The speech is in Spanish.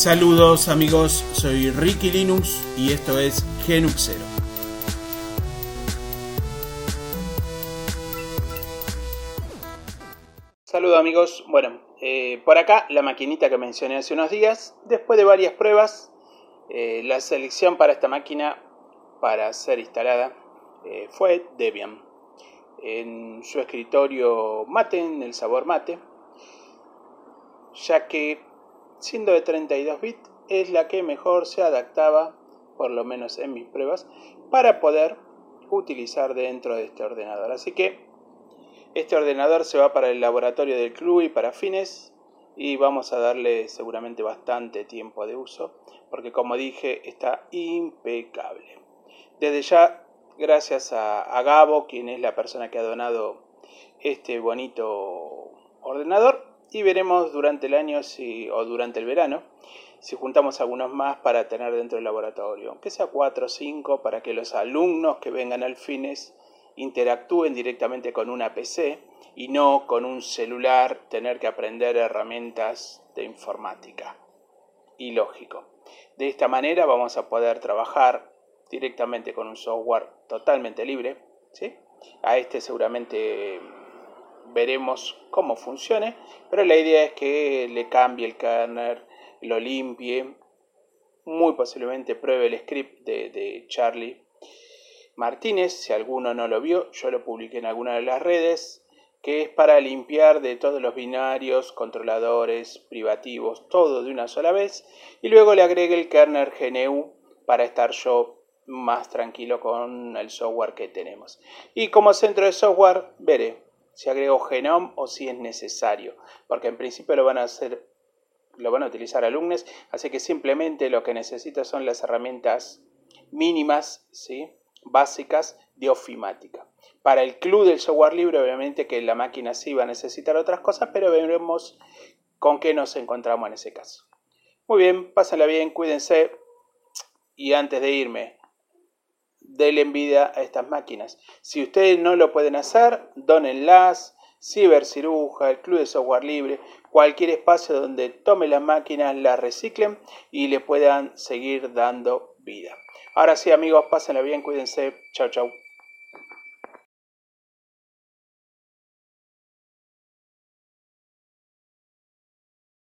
Saludos amigos, soy Ricky Linux y esto es Genuxero. Saludos amigos, bueno, eh, por acá la maquinita que mencioné hace unos días, después de varias pruebas, eh, la selección para esta máquina para ser instalada eh, fue Debian. En su escritorio mate, en el sabor mate, ya que siendo de 32 bits es la que mejor se adaptaba, por lo menos en mis pruebas, para poder utilizar dentro de este ordenador. Así que este ordenador se va para el laboratorio del club y para fines y vamos a darle seguramente bastante tiempo de uso porque como dije está impecable. Desde ya, gracias a, a Gabo, quien es la persona que ha donado este bonito ordenador, y veremos durante el año si, o durante el verano si juntamos algunos más para tener dentro del laboratorio, aunque sea 4 o 5 para que los alumnos que vengan al fines interactúen directamente con una PC y no con un celular tener que aprender herramientas de informática. Y lógico. De esta manera vamos a poder trabajar directamente con un software totalmente libre. ¿sí? A este seguramente veremos cómo funcione, pero la idea es que le cambie el kernel, lo limpie, muy posiblemente pruebe el script de, Charlie Martínez, si alguno no lo vio, yo lo publiqué en alguna de las redes, que es para limpiar de todos los binarios, controladores, privativos, todo de una sola vez, y luego le agregue el kernel GNU para estar yo más tranquilo con el software que tenemos. Y como centro de software, veré si agrego Genome o si es necesario, porque en principio lo van a hacer lo van a utilizar alumnos, así que simplemente lo que necesito son las herramientas mínimas, ¿sí? básicas de ofimática. Para el club del software libre, obviamente que la máquina sí va a necesitar otras cosas, pero veremos con qué nos encontramos en ese caso. Muy bien, pásenla bien, cuídense. Y antes de irme, denle vida a estas máquinas. Si ustedes no lo pueden hacer, donenlas, Ciberciruja, el Club de Software Libre, cualquier espacio donde tomen las máquinas, las reciclen y le puedan seguir dando vida. Ahora sí amigos, pásenla bien, cuídense. Chao, chao.